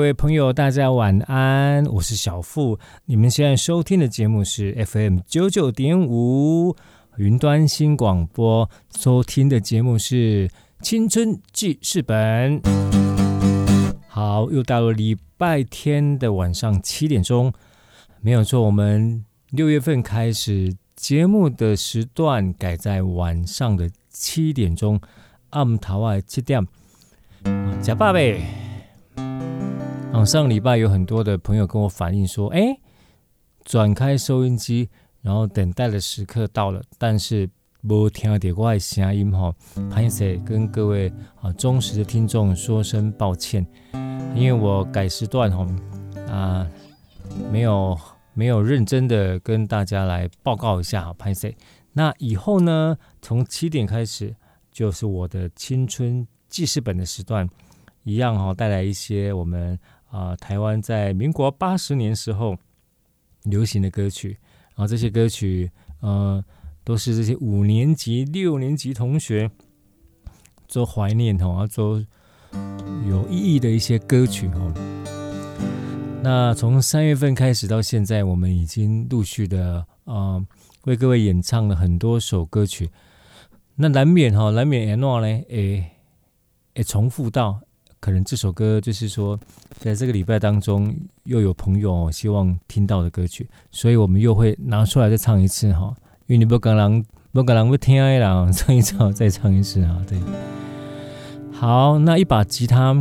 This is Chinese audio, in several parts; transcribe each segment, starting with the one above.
各位朋友，大家晚安，我是小富。你们现在收听的节目是 FM 九九点五云端新广播，收听的节目是《青春记事本》。好，又到了礼拜天的晚上七点钟，没有错，我们六月份开始节目的时段改在晚上的七点钟，暗头外七点，假爸呗。嗯，上礼拜有很多的朋友跟我反映说，哎，转开收音机，然后等待的时刻到了，但是没听到我的声音哈，潘姐跟各位啊忠实的听众说声抱歉，因为我改时段哈啊，没有没有认真的跟大家来报告一下哈潘姐，那以后呢，从七点开始就是我的青春记事本的时段。一样哈，带来一些我们啊、台湾在民国八十年时候流行的歌曲，然后这些歌曲呃都是这些五年级、六年级同学做怀念啊，做有意义的一些歌曲哦。那从三月份开始到现在，我们已经陆续的啊、呃、为各位演唱了很多首歌曲，那难免哈难免也呢，诶诶重复到。可能这首歌就是说，在这个礼拜当中又有朋友希望听到的歌曲，所以我们又会拿出来再唱一次哈。因为你不可能不可能不听的啦，唱一唱再唱一次啊。对，好，那一把吉他，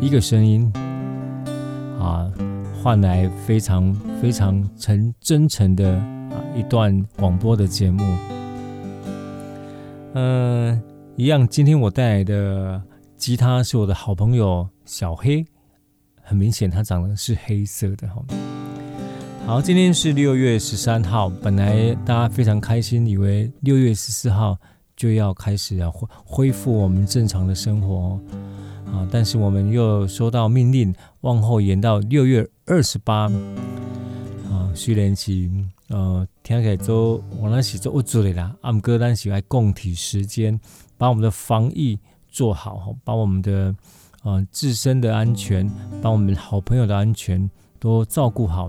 一个声音啊，换来非常非常诚真诚的啊一段广播的节目。嗯、呃，一样，今天我带来的。吉他是我的好朋友小黑，很明显他长得是黑色的哈。好，今天是六月十三号，本来大家非常开心，以为六月十四号就要开始啊恢恢复我们正常的生活啊，但是我们又收到命令，往后延到六月二十八啊。虽然是呃听起来都我那是做不足的啦，俺们哥单是来共体时间，把我们的防疫。做好，把我们的啊自身的安全，把我们好朋友的安全都照顾好。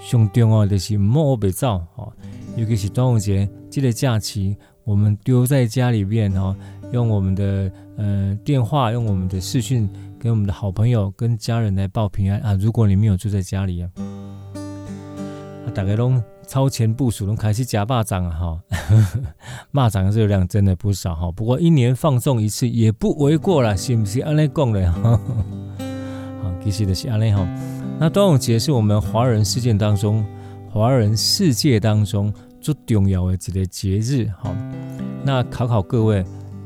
上重要的是莫被照哈，尤其是端午节这个假期，我们丢在家里面哦，用我们的呃电话，用我们的视讯，给我们的好朋友跟家人来报平安啊。如果你没有住在家里啊，啊大概拢。超前部署，都开始加蚂蚱啊！哈，蚂蚱的热量真的不少哈。不过一年放纵一次也不为过啦，是不是？安内讲的哈。好，其实的是安内哈。那端午节是我们华人世界当中，华人世界当中最重要的一个节日。哈，那考考各位，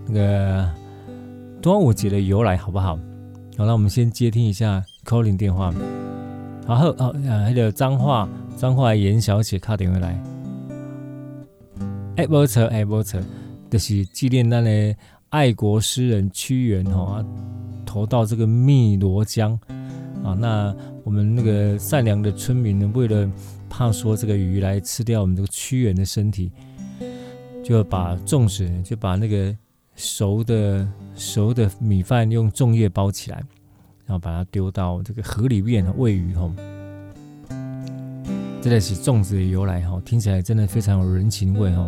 那个端午节的由来好不好？好，那我们先接听一下 calling 电话。好，好，好，还有脏话。彰化严小姐打电话来，哎，没错，哎，没错，就是纪念那个爱国诗人屈原哈，投到这个汨罗江啊。那我们那个善良的村民呢，为了怕说这个鱼来吃掉我们这个屈原的身体，就把粽子，就把那个熟的熟的米饭用粽叶包起来，然后把它丢到这个河里面喂鱼哈。这个是粽子的由来哈，听起来真的非常有人情味哈。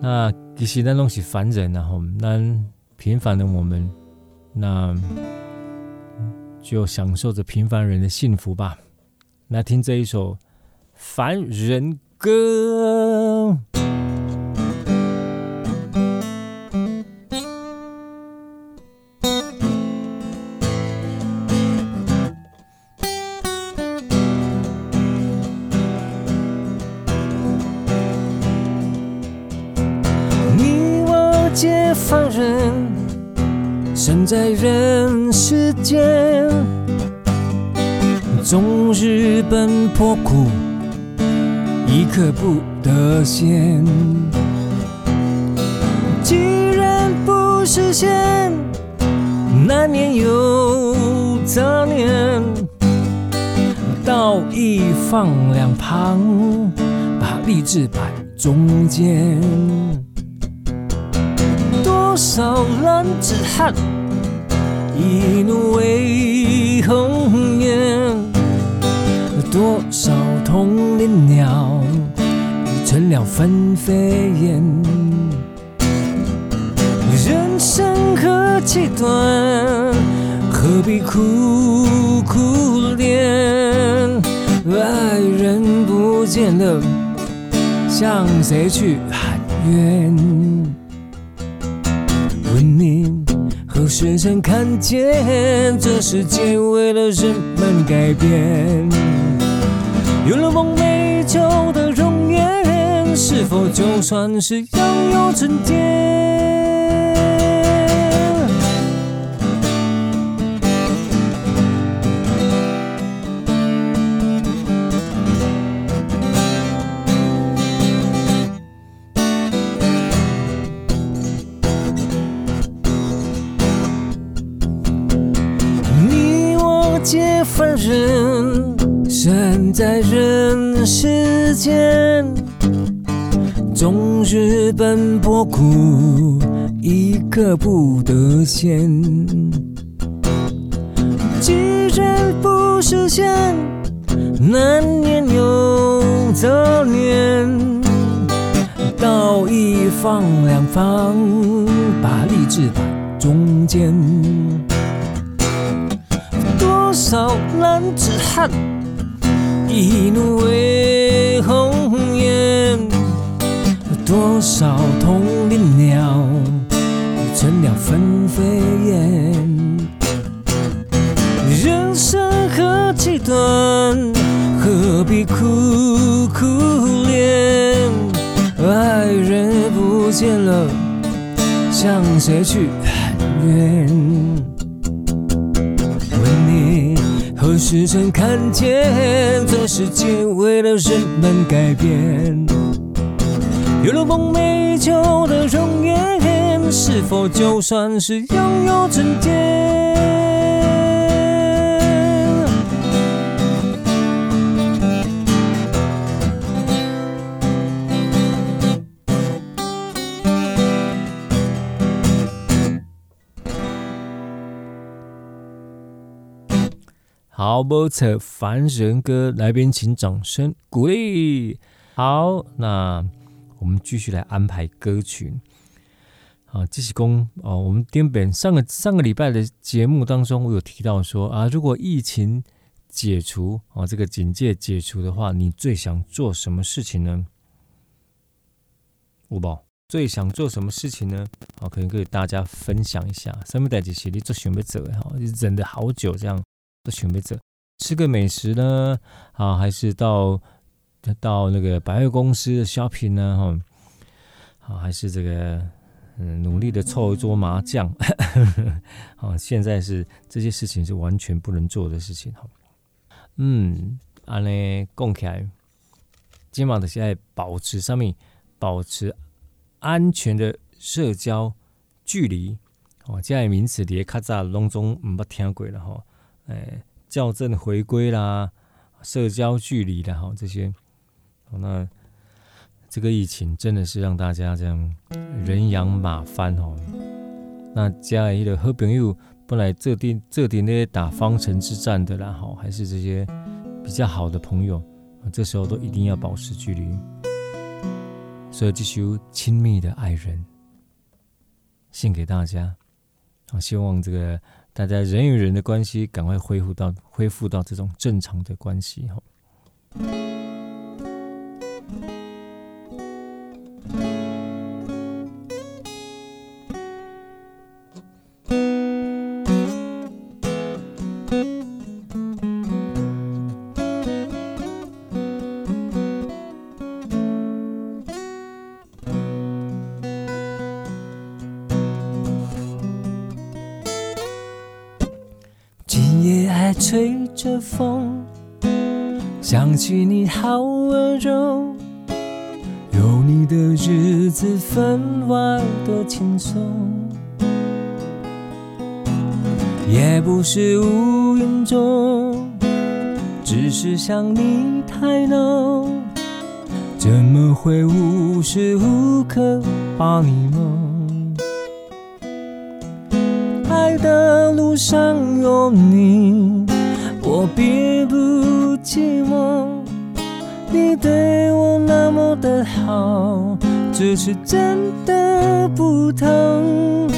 那其实那东西凡人然后那平凡的我们，那就享受着平凡人的幸福吧。来听这一首《凡人歌》。刻不得闲。既然不实现，难免有杂念。道义放两旁，把励志摆中间。多少男子汉，一怒为红颜。多少同林鸟，成了分飞燕。人生何其短，何必苦苦恋？爱人不见了，向谁去喊冤？问你何时曾看见，这世界为了人们改变？有了梦寐以求的容，是否就算是拥有春天？你我皆凡人。身在人世间，终日奔波苦，一刻不得闲。既然不实现，难免有杂念。道义放两旁，把励志摆中间。多少男子汉，一怒为红颜，多少同林鸟，已成了分飞燕。人生何其短，何必苦苦恋？爱人不见了，向谁去喊冤？问你何时曾看见这世界为了人们改变？有了梦寐以求的容颜，是否就算是拥有春天？好，不测凡人歌，来宾请掌声鼓励。好，那我们继续来安排歌曲。啊，这是公哦，我们滇本上个上个礼拜的节目当中，我有提到说啊，如果疫情解除啊，这个警戒解除的话，你最想做什么事情呢？五宝最想做什么事情呢？好，可以大家分享一下。什么代志是你最想要做的哈，忍了好久这样。都准备着吃个美食呢，啊，还是到到那个百货公司的 shopping 呢？哈，啊，还是这个嗯，努力的凑一桌麻将。啊，现在是这些事情是完全不能做的事情。哈，嗯，安尼讲起来，今晚的现在保持上面保持安全的社交距离。哦，这样名词连较早拢总唔捌听过了哈。哎，校正回归啦，社交距离啦，哈，这些，那这个疫情真的是让大家这样人仰马翻哦。那加一个好朋友本来这点这点那些打方城之战的啦，好，还是这些比较好的朋友，这时候都一定要保持距离。所以这首亲密的爱人献给大家，好，希望这个。大家人与人的关系赶快恢复到恢复到这种正常的关系哈。今夜还吹着风想起你好温柔的日子分外的轻松。也不是无影踪，只是想你太浓，怎么会无时无刻把你梦？爱的路上有你，我并不寂寞。你对我那么的好，这是真的不同。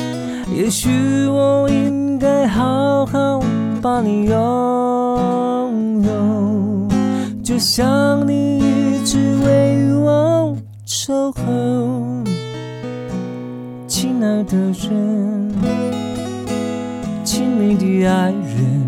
也许我应该好好把你拥有，就像你一直为我守候，亲爱的人，亲密的爱人，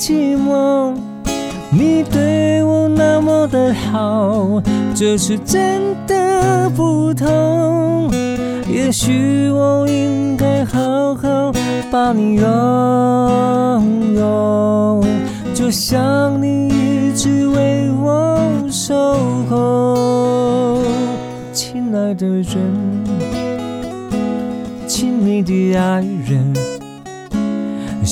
寂寞，你对我那么的好，这是真的不同。也许我应该好好把你拥有，就像你一直为我守候，亲爱的人，亲密的爱人。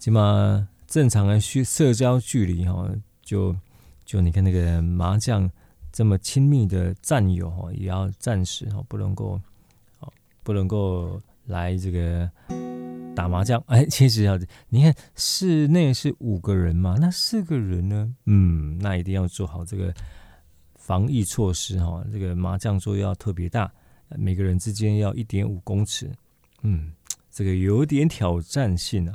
起码正常的社交距离哈，就就你看那个麻将这么亲密的战友哈，也要暂时哈不能够哦不能够来这个打麻将。哎，其实要你看室内是五个人嘛，那四个人呢？嗯，那一定要做好这个防疫措施哈。这个麻将桌要特别大，每个人之间要一点五公尺。嗯。这个有点挑战性啊。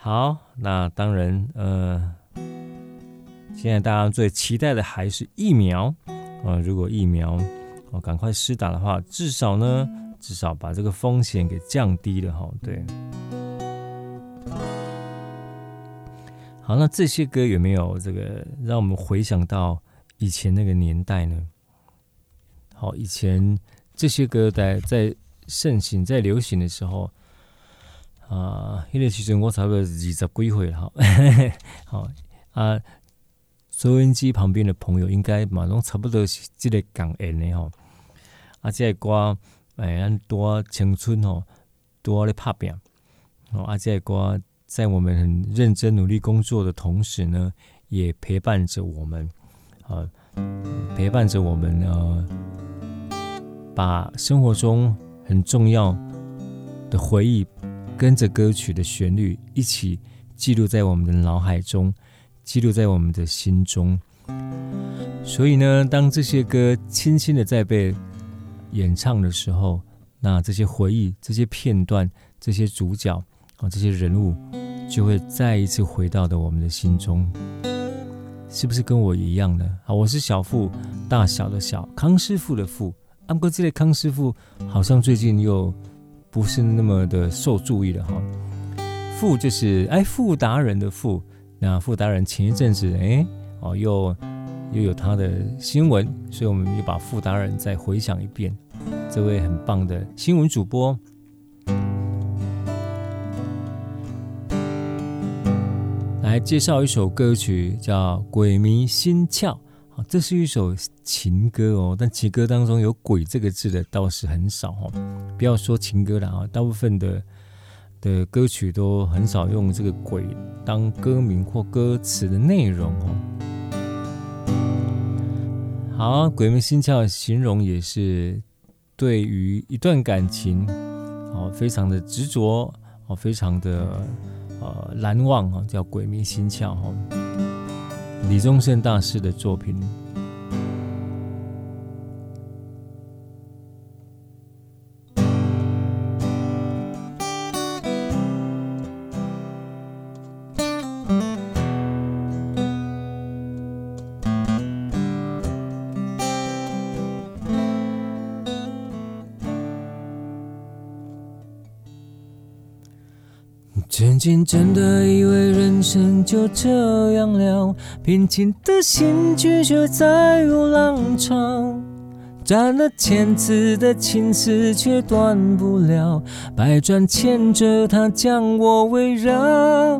好，那当然，呃，现在大家最期待的还是疫苗啊！如果疫苗哦赶快施打的话，至少呢，至少把这个风险给降低了哈。对，好，那这些歌有没有这个让我们回想到以前那个年代呢？好，以前这些歌在在盛行、在流行的时候啊，迄个时阵我差不多二十几岁了哈。好啊。收音机旁边的朋友应该嘛拢差不多是即个感恩的吼，啊，这个歌哎，多青春哦，多咧拍拼哦，啊，这个歌在我们很认真努力工作的同时呢，也陪伴着我们，啊，陪伴着我们呢，把生活中很重要的回忆，跟着歌曲的旋律一起记录在我们的脑海中。记录在我们的心中，所以呢，当这些歌轻轻的在被演唱的时候，那这些回忆、这些片段、这些主角啊、这些人物，就会再一次回到的我们的心中，是不是跟我一样呢？啊，我是小富，大小的小康师傅的富，不过这类康师傅好像最近又不是那么的受注意了哈。富就是哎，富达人的富。那富达人前一阵子，哎，哦，又又有他的新闻，所以我们又把富达人再回想一遍。这位很棒的新闻主播，来介绍一首歌曲，叫《鬼迷心窍》。这是一首情歌哦，但情歌当中有“鬼”这个字的倒是很少哦。不要说情歌了啊，大部分的。的歌曲都很少用这个“鬼”当歌名或歌词的内容哦。好，“鬼迷心窍”形容也是对于一段感情哦，非常的执着哦，非常的呃难忘哦，叫“鬼迷心窍”哦。李宗盛大师的作品。曾经真的以为生就这样了，平静的心拒绝再有浪潮，斩了千次的情丝却断不了，百转牵着它将我围绕。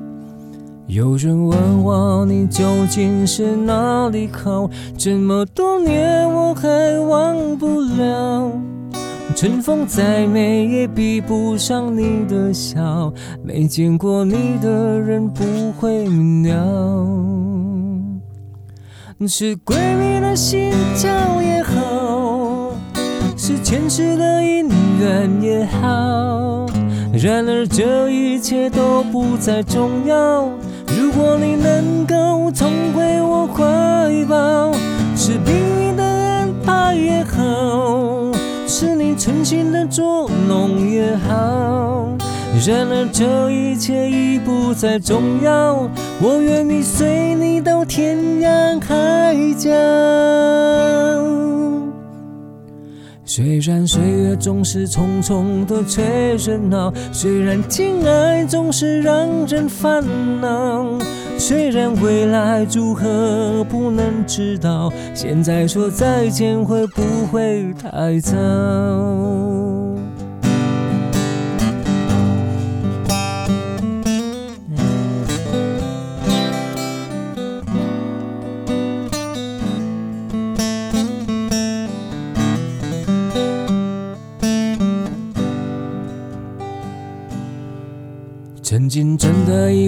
有人问我你究竟是哪里好，这么多年我还忘不了。春风再美也比不上你的笑，没见过你的人不会明了。是鬼迷了心窍也好，是前世的姻缘也好，然而这一切都不再重要。如果你能够重回我怀抱，是命运的安排也好。是你存心的捉弄也好，然而这一切已不再重要。我愿意随你到天涯海角。虽然岁月总是匆匆的催人老，虽然情爱总是让人烦恼。虽然未来如何不能知道，现在说再见会不会太早？曾经真的以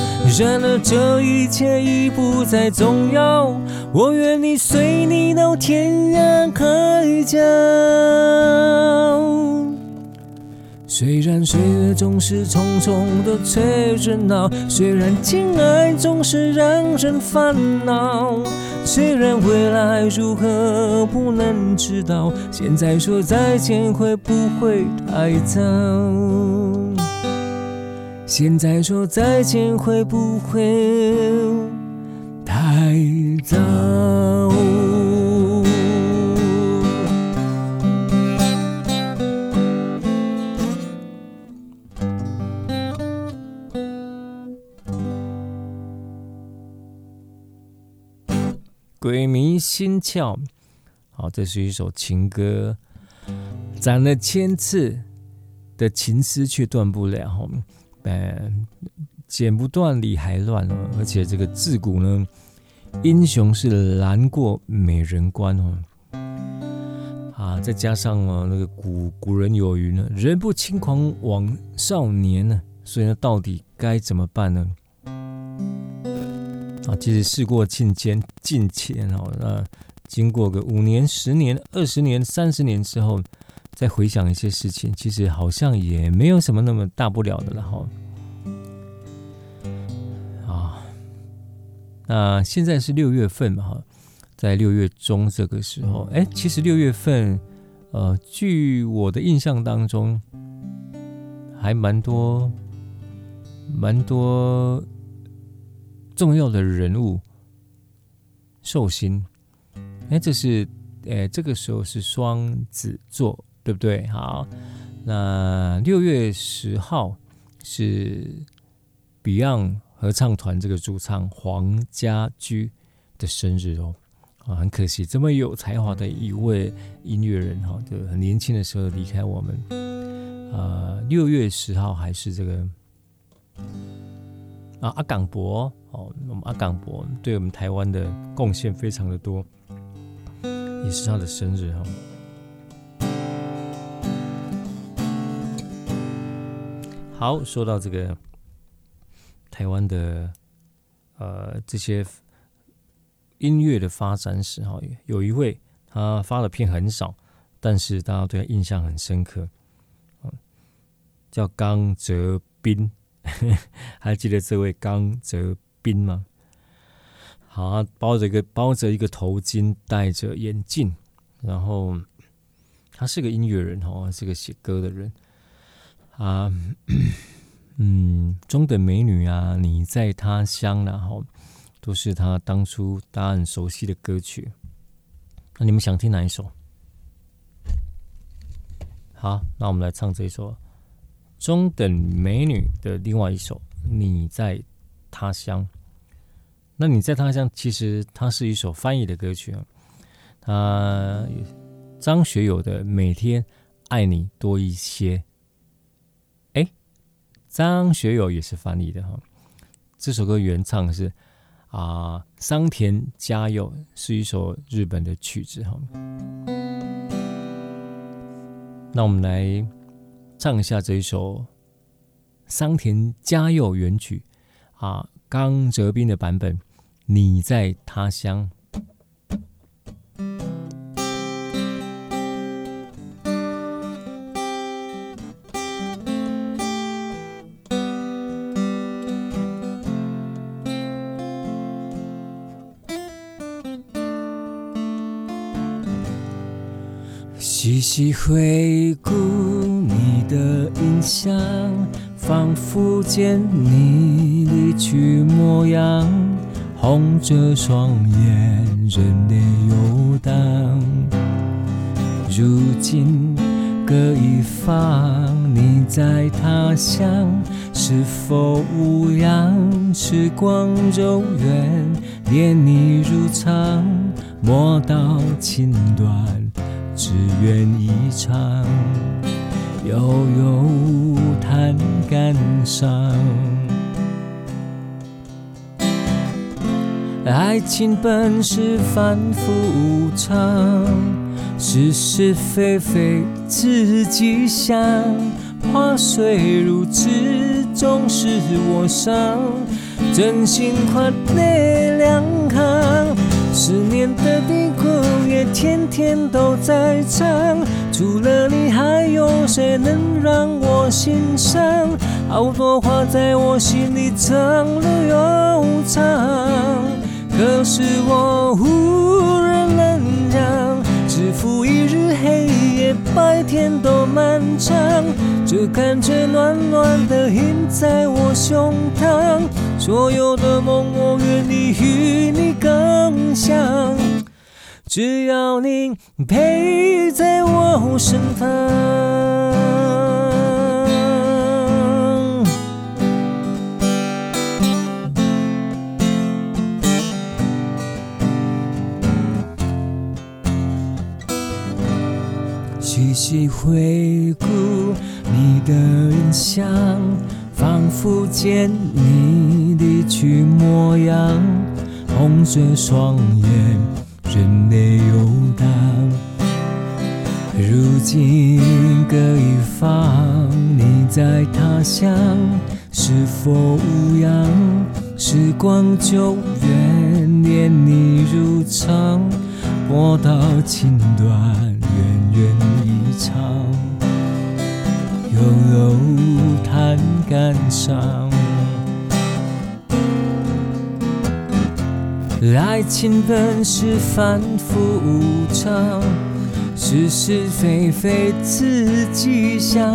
然而这一切已不再重要，我愿意随你到天涯海角。虽然岁月总是匆匆的催人老，虽然情爱总是让人烦恼，虽然未来如何不能知道，现在说再见会不会太早？现在说再见会不会太早？鬼迷心窍，好，这是一首情歌，斩了千次的情丝却断不了。呃，剪不断理还乱哦，而且这个自古呢，英雄是难过美人关哦。啊，再加上哦，那个古古人有云呢，人不轻狂枉少年呢，所以呢，到底该怎么办呢？啊，其实事过境迁，境迁哦，那经过个五年、十年、二十年、三十年之后。再回想一些事情，其实好像也没有什么那么大不了的了哈。啊，那现在是六月份嘛哈，在六月中这个时候，哎，其实六月份，呃，据我的印象当中，还蛮多，蛮多重要的人物寿星。哎，这是，哎，这个时候是双子座。对不对？好，那六月十号是 Beyond 合唱团这个主唱黄家驹的生日哦。啊，很可惜，这么有才华的一位音乐人哈，就很年轻的时候离开我们。啊，六月十号还是这个啊阿港伯哦，我们阿港伯对我们台湾的贡献非常的多，也是他的生日哈。好，说到这个台湾的呃这些音乐的发展史哈，有一位他发的片很少，但是大家对他印象很深刻，叫刚泽斌，还记得这位刚泽斌吗？好，他包着一个包着一个头巾，戴着眼镜，然后他是个音乐人哦，是个写歌的人。啊，嗯，中等美女啊，你在他乡，然后都是他当初大家很熟悉的歌曲。那你们想听哪一首？好，那我们来唱这一首《中等美女》的另外一首《你在他乡》。那你在他乡，其实它是一首翻译的歌曲啊。他张学友的《每天爱你多一些》。张学友也是翻译的哈，这首歌原唱是啊，桑田佳佑，是一首日本的曲子哈。那我们来唱一下这一首桑田佳佑原曲啊，刚泽斌的版本，你在他乡。细细回顾你的印象，仿佛见你离去模样，红着双眼，热泪游荡。如今各一方，你在他乡，是否无恙？时光柔软，恋你如常，莫道情断。只愿一场，悠悠叹感伤。爱情本是反复无常，是是非非自己想。话虽如此，总是我伤。真心换泪两行，思念的地哭也天天都在唱。除了你，还有谁能让我心伤？好多话在我心里藏了又藏。可是我无人能讲，日复一日，黑夜白天都漫长，这感觉暖暖的印在我胸膛，所有的梦我愿意与你共享，只要你陪在我身旁。细细回顾你的印象，仿佛见你离去模样，红着双眼，任泪游荡。如今各一方，你在他乡，是否无恙？时光久远，念你如常，播到情断。远远一场，悠悠叹感伤。爱情本是反复无常，是是非非自己想。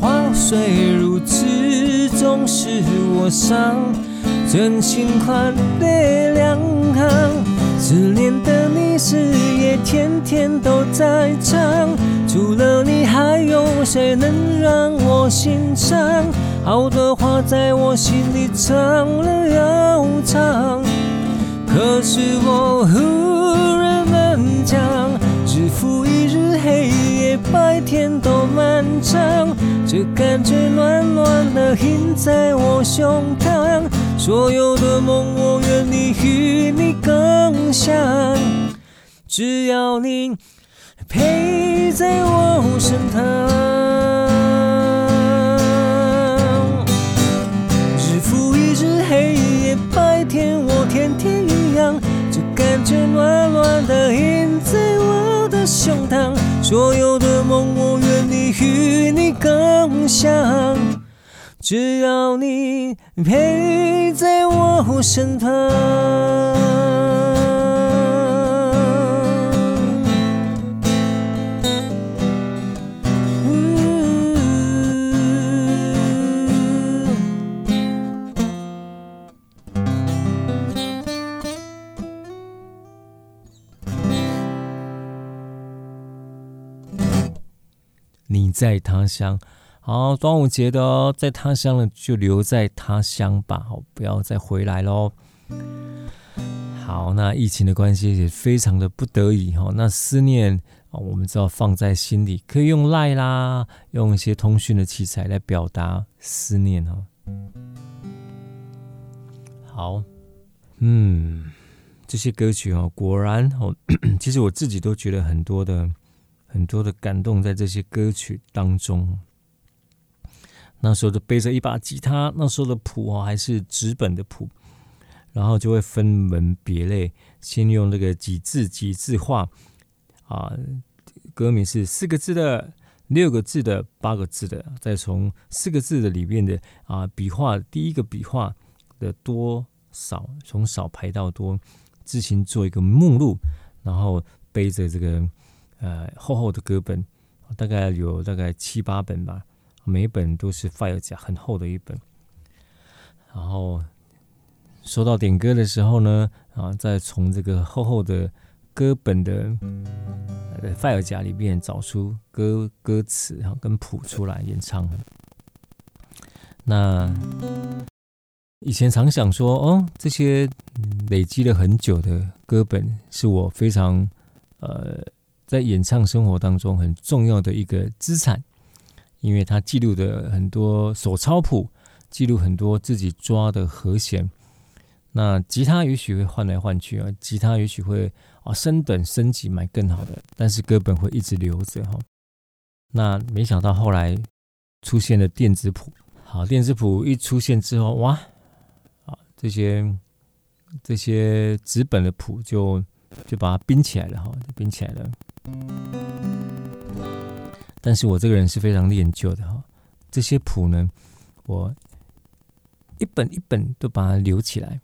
话虽如此，总是我伤。真心换泪两行。思念的你，是夜天天都在唱。除了你，还有谁能让我心伤？好的话在我心里长了又长，可是我忽然能讲。日复一日，黑夜白天都漫长，这感觉暖暖的印在我胸膛。所有的梦，我愿意与你共享，只要你陪在我身旁。只要你陪在我身旁。你在他乡。好，端午节的哦，在他乡呢，就留在他乡吧，好，不要再回来喽。好，那疫情的关系也非常的不得已哈，那思念啊，我们知道放在心里，可以用赖啦，用一些通讯的器材来表达思念哦。好，嗯，这些歌曲哦，果然哦，其实我自己都觉得很多的很多的感动在这些歌曲当中。那时候就背着一把吉他，那时候的谱哦还是纸本的谱，然后就会分门别类，先用那个几字几字画啊，歌名是四个字的、六个字的、八个字的，再从四个字的里面的啊笔画第一个笔画的多少，从少排到多，自行做一个目录，然后背着这个呃厚厚的歌本，大概有大概七八本吧。每一本都是 fire 夹很厚的一本，然后说到点歌的时候呢，啊，再从这个厚厚的歌本的 fire 夹里面找出歌歌词，然后跟谱出来演唱。那以前常想说，哦，这些累积了很久的歌本，是我非常呃在演唱生活当中很重要的一个资产。因为他记录的很多手抄谱，记录很多自己抓的和弦。那吉他也许会换来换去啊，吉他也许会啊升等升级买更好的，但是歌本会一直留着哈。那没想到后来出现了电子谱，好，电子谱一出现之后，哇，啊这些这些纸本的谱就就把它冰起来了哈，就冰起来了。但是我这个人是非常念旧的哈，这些谱呢，我一本一本都把它留起来。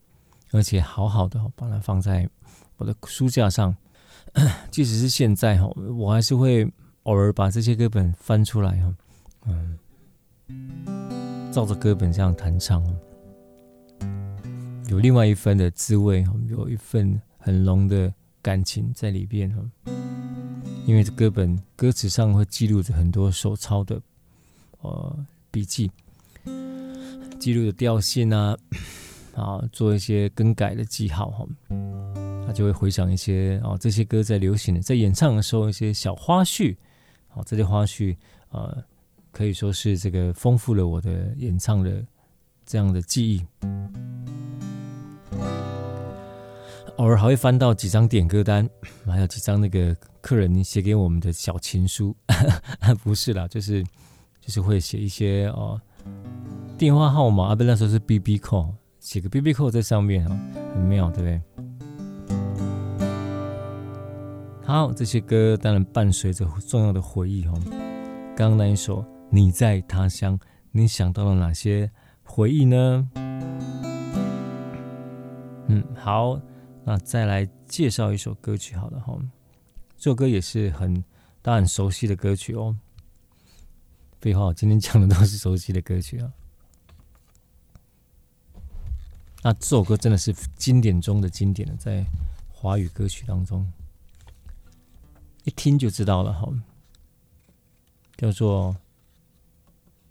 而且好好的把它放在我的书架上，即使是现在哈，我还是会偶尔把这些歌本翻出来哈，嗯，照着歌本这样弹唱，有另外一份的滋味，有一份很浓的感情在里边哈。因为这歌本歌词上会记录着很多手抄的呃笔记，记录的调性啊。啊，做一些更改的记号哈，他就会回想一些哦，这些歌在流行的，在演唱的时候一些小花絮，好，这些花絮呃，可以说是这个丰富了我的演唱的这样的记忆。偶尔还会翻到几张点歌单，还有几张那个客人写给我们的小情书，不是啦，就是就是会写一些哦、电话号码啊，不，那时候是 BB call。写个 BB call 在上面啊，很妙，对不对？好，这些歌当然伴随着重要的回忆哦。刚刚那一首《你在他乡》，你想到了哪些回忆呢？嗯，好，那再来介绍一首歌曲好了哈。这首歌也是很大家很熟悉的歌曲哦。废话，今天讲的都是熟悉的歌曲啊。那这首歌真的是经典中的经典了，在华语歌曲当中，一听就知道了哈。叫做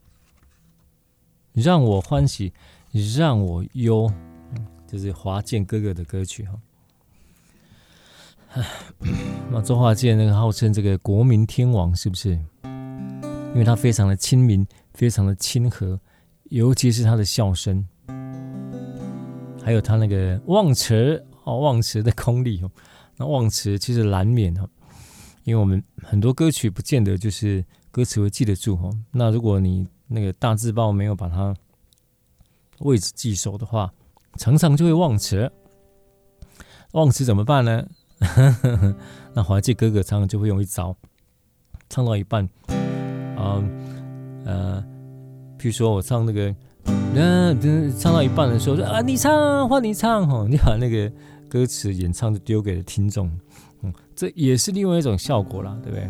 “让我欢喜，让我忧”，这是华健哥哥的歌曲哈。那周华健那个号称这个国民天王是不是？因为他非常的亲民，非常的亲和，尤其是他的笑声。还有他那个忘词哦，忘词的功力哦。那忘词其实难免哦，因为我们很多歌曲不见得就是歌词会记得住哦。那如果你那个大字报没有把它位置记熟的话，常常就会忘词。忘词怎么办呢？那华记哥哥唱就会用一招，唱到一半，啊呃，譬如说我唱那个。那唱到一半的时候说啊，你唱换你唱哦，你把那个歌词演唱就丢给了听众，嗯，这也是另外一种效果啦，对不对？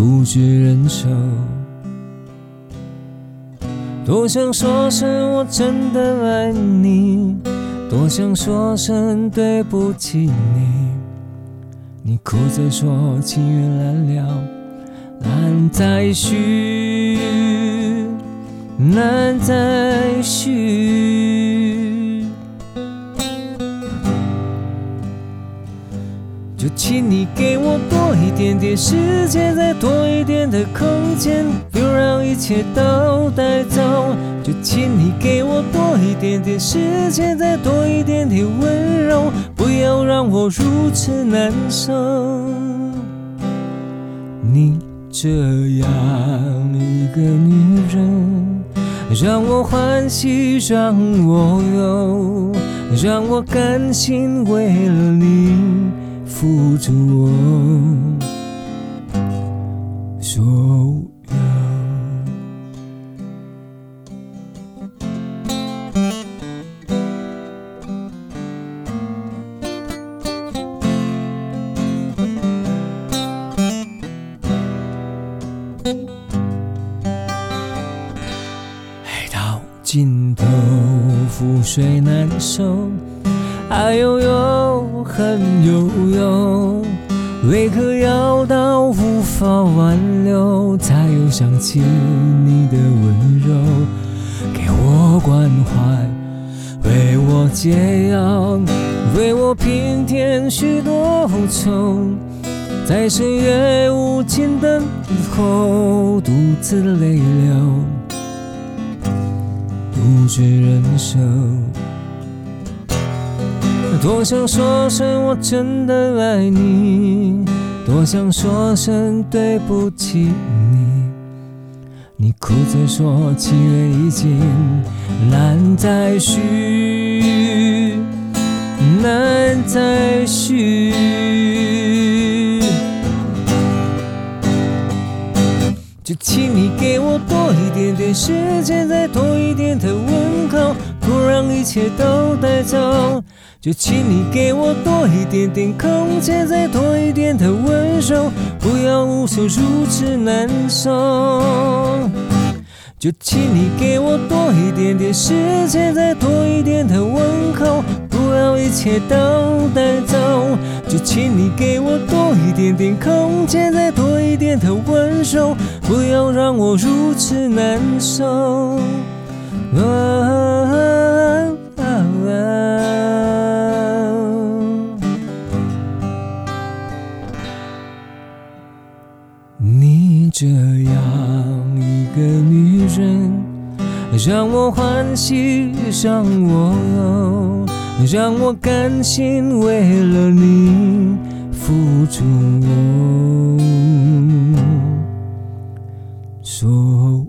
独自忍受。多想说声我真的爱你，多想说声对不起你。你哭着说情缘难了，难再续，难再续。就请你给我多一点点时间，再多一点的空间。让一切都带走，就请你给我多一点点时间，再多一点点温柔，不要让我如此难受。你这样一个女人，让我欢喜，让我忧，让我甘心为了你付出我所有。爱到尽头覆水难收爱悠悠恨悠为何要到无法挽留，才又想起你的温柔，给我关怀，为我解药，为我平添许多愁。在深夜无尽等候，独自泪流，独自忍受。多想说声我真的爱你，多想说声对不起你。你哭着说七月已经难再续，难再续。就请你给我多一点点时间，再多一点的问候，不让一切都带走。就请你给我多一点点空间，再多一点的温柔，不要无休如此难受。就请你给我多一点点时间，再多一点的问候，不要一切都带走。就请你给我多一点点空间，再多一点的温柔，不要让我如此难受。啊这样一个女人，让我欢喜，让我。让我甘心为了你付出所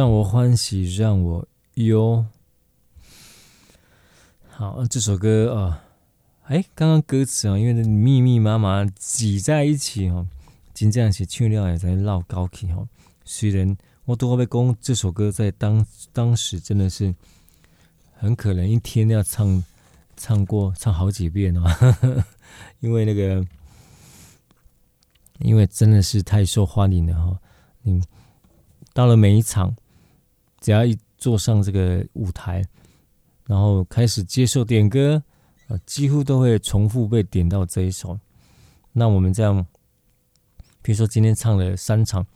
让我欢喜，让我忧。好，这首歌啊，哎，刚刚歌词啊，因为密密麻麻挤在一起哈，真正是唱了也在绕高起哈。虽然我都会讲这首歌在当当时真的是很可能一天要唱唱过唱好几遍哦，因为那个因为真的是太受欢迎了哈，嗯。到了每一场，只要一坐上这个舞台，然后开始接受点歌，啊，几乎都会重复被点到这一首。那我们这样，比如说今天唱了三场，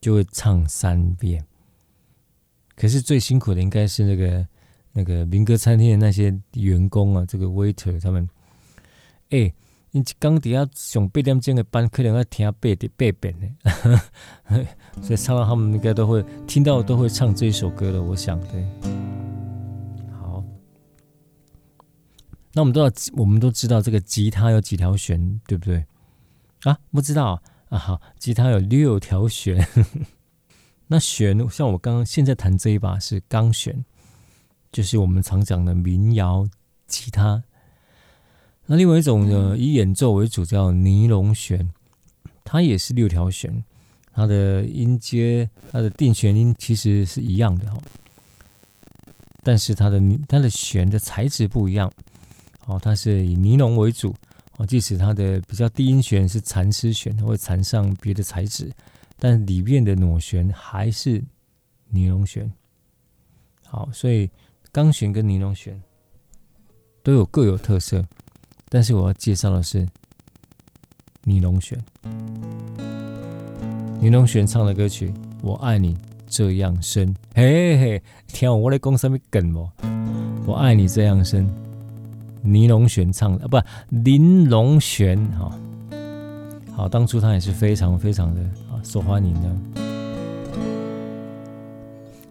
就会唱三遍。可是最辛苦的应该是那个那个民歌餐厅的那些员工啊，这个 waiter 他们，哎。你刚底下上八点钟的班，可能要听八点八遍呢，所以唱到他们应该都会听到，都会唱这一首歌了。我想，对，好。那我们都知道，我们都知道这个吉他有几条弦，对不对？啊，不知道啊。好，吉他有六条弦。那弦，像我刚刚现在弹这一把是钢弦，就是我们常讲的民谣吉他。那另外一种呢，以演奏为主，叫尼龙弦，它也是六条弦，它的音阶、它的定弦音其实是一样的哈，但是它的它的弦的材质不一样，哦，它是以尼龙为主，哦，即使它的比较低音弦是蚕丝弦，它会缠上别的材质，但里面的裸弦还是尼龙弦。好，所以钢弦跟尼龙弦都有各有特色。但是我要介绍的是尼龙弦，尼龙弦唱的歌曲《我爱你这样深》，嘿嘿嘿，听我在讲什么梗不？我爱你这样深，尼龙弦唱的啊，不，林龙弦哈，好，当初他也是非常非常的啊受欢迎的。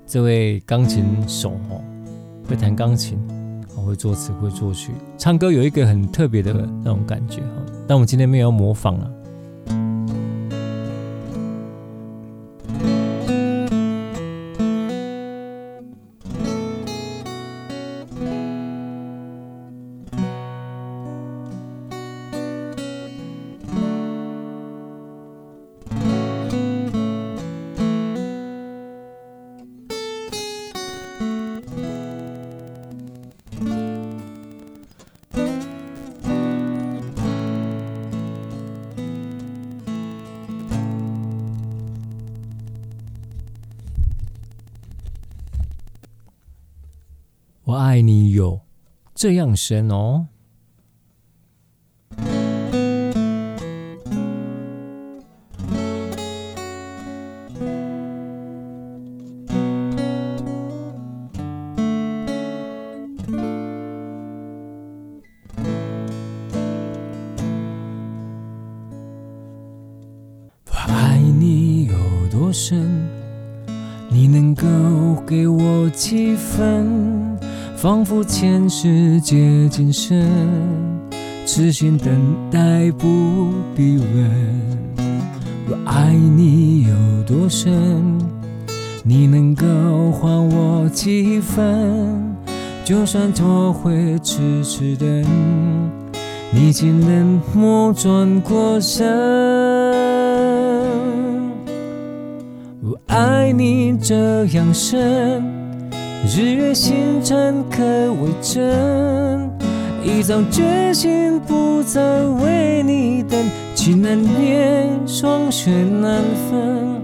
这位钢琴手哦，会弹钢琴。会作词，会作曲，唱歌有一个很特别的那种感觉哈。但我们今天没有模仿了。我爱你有这样深哦。前世借今生，痴心等待不必问。我爱你有多深，你能够还我几分？就算 tor 回痴痴等，你竟冷漠转过身。我爱你这样深。日月星辰可为证，一早决心不再为你等，情难灭，霜雪难分。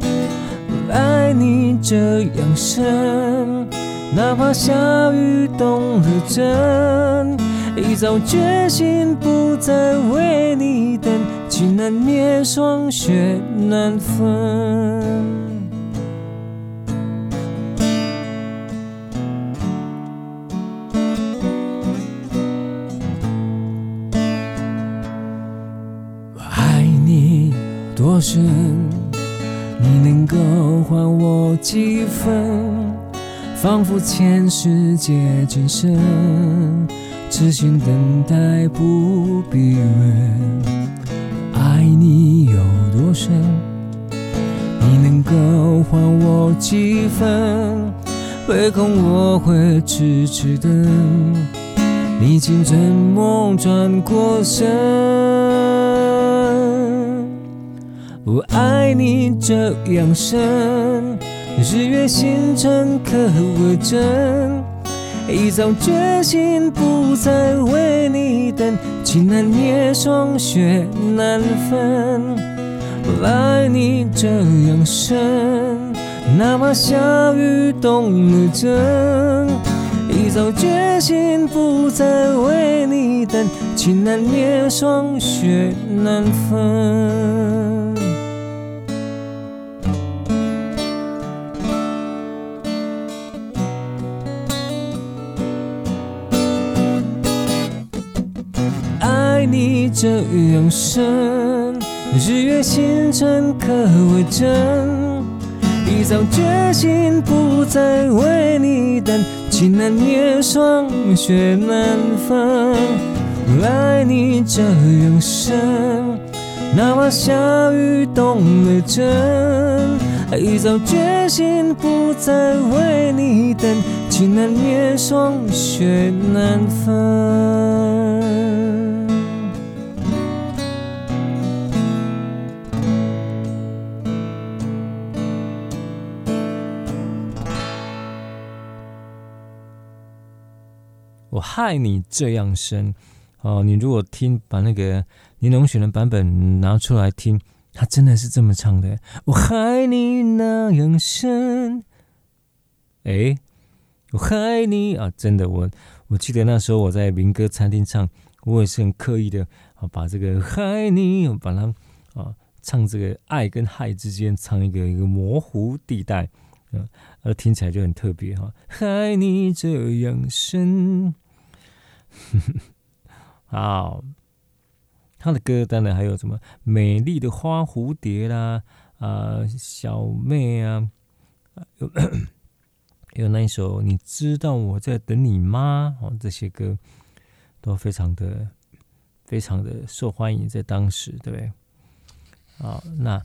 爱你这样深，哪怕下雨动了针，一早决心不再为你等，情难灭，霜雪难分。深，你能够还我几分？仿佛前世借今生，痴心等待不必问。爱你有多深？你能够还我几分？唯恐我会痴痴等，你竟沉默转过身。我爱你这样深，日月星辰可为证。一早决心不再为你等，情难灭，霜雪难分。我爱你这样深，哪怕下雨冻了针。一早决心不再为你等，情难灭，霜雪难分。这样深，日月星辰可为证。一早决心不再为你等，情难灭，霜雪难分。爱你这样深，哪怕下雨动了针。一早决心不再为你等，情难灭，霜雪难分。我害你这样深哦！你如果听把那个林隆璇的版本拿出来听，他真的是这么唱的。我害你那样深，哎，我害你啊！真的，我我记得那时候我在民歌餐厅唱，我也是很刻意的啊，把这个害你，把它啊唱这个爱跟害之间唱一个一个模糊地带，嗯、啊。而听起来就很特别哈，害你这样深。好，他的歌当然还有什么美丽的花蝴蝶啦，啊、小妹啊，有 有那一首你知道我在等你吗？哦，这些歌都非常的非常的受欢迎，在当时，对不对？好，那。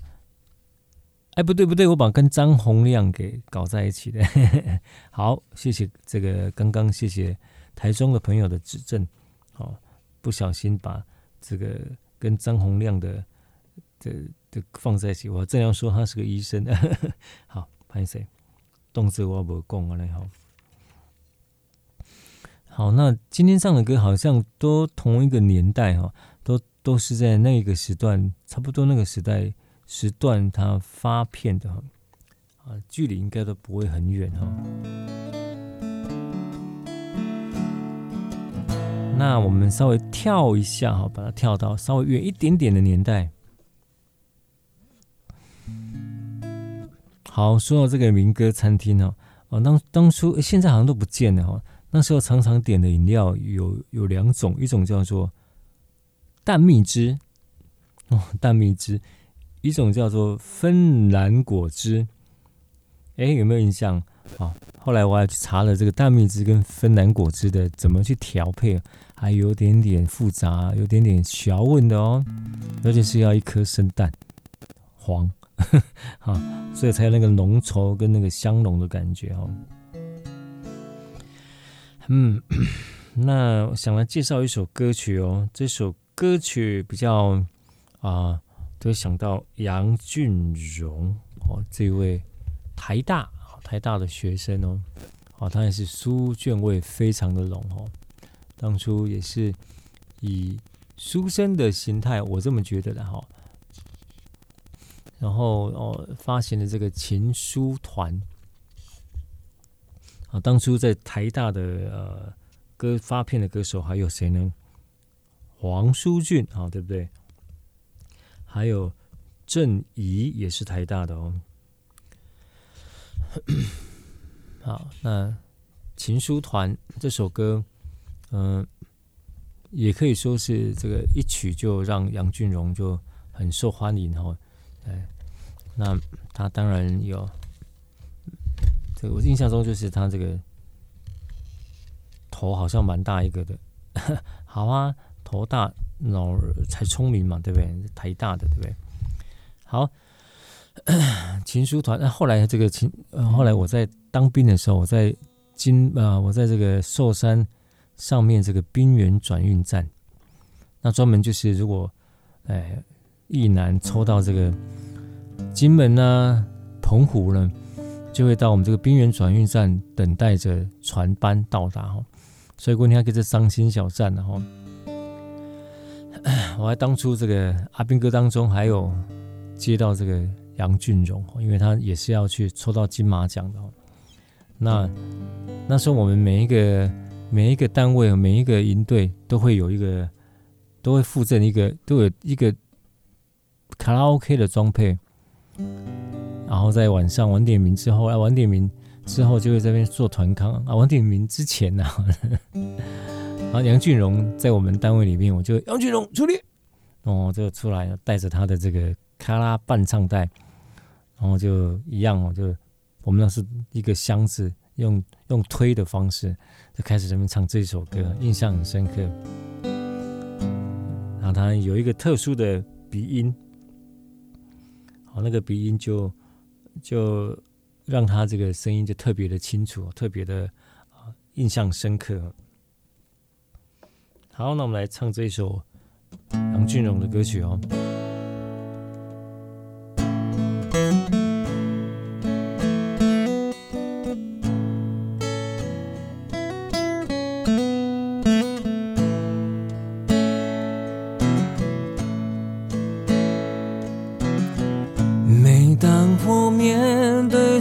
哎，不对不对，我把跟张洪量给搞在一起的。好，谢谢这个刚刚谢谢台中的朋友的指正。哦，不小心把这个跟张洪亮的的的放在一起，我正要说他是个医生。好，潘谁？动词我不讲了嘞。好，好，那今天唱的歌好像都同一个年代哈，都都是在那个时段，差不多那个时代。时段他发片的哈，啊，距离应该都不会很远哈。那我们稍微跳一下哈，把它跳到稍微远一点点的年代。好，说到这个民歌餐厅哦，哦，当当初现在好像都不见了哈。那时候常常点的饮料有有两种，一种叫做蛋蜜汁哦，蛋蜜汁；一种叫做芬兰果汁。哎，有没有印象？啊，后来我还去查了这个蛋蜜汁跟芬兰果汁的怎么去调配，还有点点复杂，有点点学问的哦。而且是要一颗生蛋黄，啊，所以才有那个浓稠跟那个香浓的感觉哦。嗯，那我想来介绍一首歌曲哦。这首歌曲比较啊，都想到杨俊荣哦，这位台大。台大的学生哦，哦，他也是书卷味非常的浓哦。当初也是以书生的形态，我这么觉得的哈。然后哦，发行了这个情书团啊。当初在台大的呃歌发片的歌手还有谁呢？黄舒俊啊，对不对？还有郑怡也是台大的哦。好，那《情书团》这首歌，嗯、也可以说是这个一曲就让杨俊荣就很受欢迎哈。哎，那他当然有，这个我印象中就是他这个头好像蛮大一个的。好啊，头大脑才聪明嘛，对不对？台大的，对不对？好。情书团，那后来这个情，后来我在当兵的时候，我在金啊，我在这个寿山上面这个兵员转运站，那专门就是如果哎，一男抽到这个金门呢、澎湖呢，就会到我们这个兵员转运站等待着船班到达哈。所以过年还给这伤心小站呢哈。我还当初这个阿兵哥当中还有接到这个。杨俊荣，因为他也是要去抽到金马奖的。那那时候我们每一个每一个单位每一个营队都会有一个，都会附赠一个，都有一个卡拉 OK 的装配。然后在晚上晚点名之后，啊，晚点名之后就会这边做团康啊。晚点名之前呢，然后杨俊荣在我们单位里面，我就杨俊荣出列，哦，就出来带着他的这个卡拉伴唱带。然后就一样哦，就我们那是一个箱子，用用推的方式就开始人们唱这首歌，印象很深刻。然后它有一个特殊的鼻音，好，那个鼻音就就让他这个声音就特别的清楚，特别的啊印象深刻。好，那我们来唱这一首杨俊荣的歌曲哦。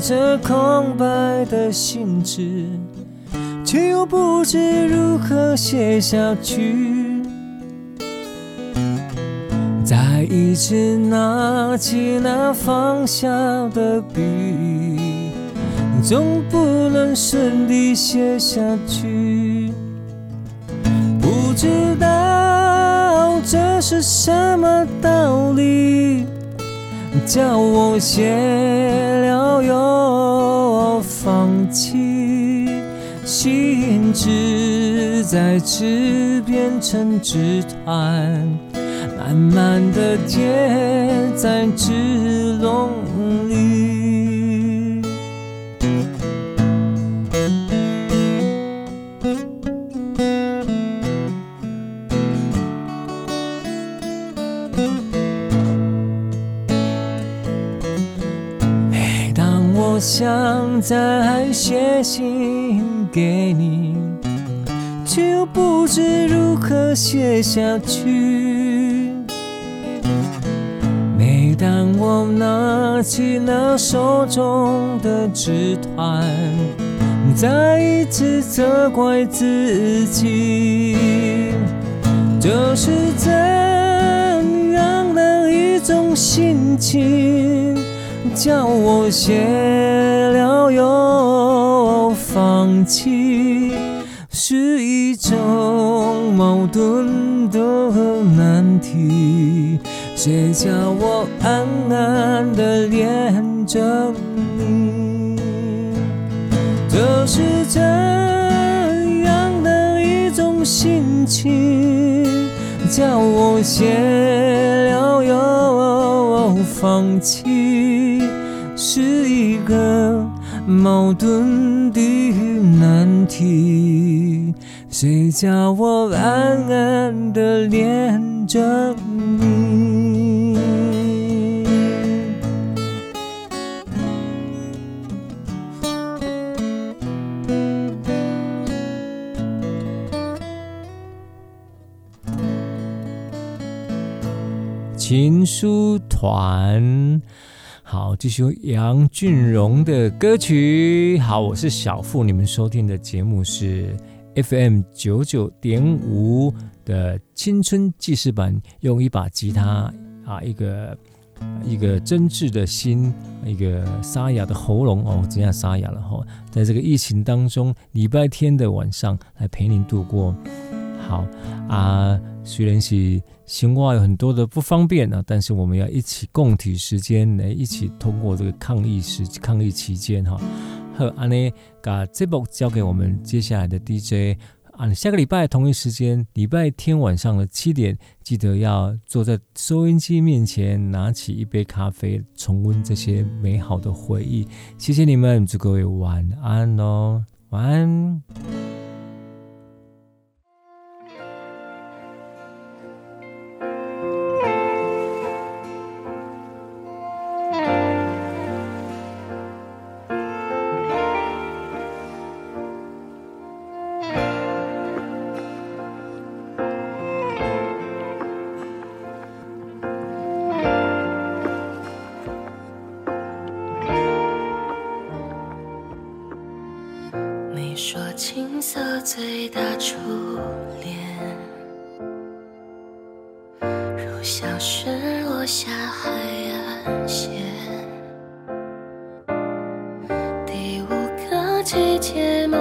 这空白的信纸，却又不知如何写下去。再一次拿起那放下的笔，总不能顺利写下去。不知道这是什么道理。叫我写了又放弃，信纸在纸变成纸团，慢慢的贴在纸笼想再写信给你，就不知如何写下去。每当我拿起那手中的纸团，再一次责怪自己，这是怎样的一种心情？叫我写了又放弃，是一种矛盾的难题。谁叫我暗暗的恋着你？这是怎样的一种心情？叫我写了又放弃，是一个矛盾的难题。谁叫我暗暗的恋着你？情书团，好，继续杨俊荣的歌曲。好，我是小付，你们收听的节目是 FM 九九点五的青春记事版，用一把吉他啊，一个一个真挚的心，一个沙哑的喉咙哦，这样沙哑了哈，在这个疫情当中，礼拜天的晚上来陪您度过。好啊，虽然是生活有很多的不方便啊，但是我们要一起共体时间来一起通过这个抗疫时抗疫期间哈。好，安呢把这部交给我们接下来的 DJ 啊，下个礼拜同一时间，礼拜天晚上的七点，记得要坐在收音机面前，拿起一杯咖啡，重温这些美好的回忆。谢谢你们，祝各位晚安哦，晚安。的最大初恋如小雪落下海岸线。第五个季节某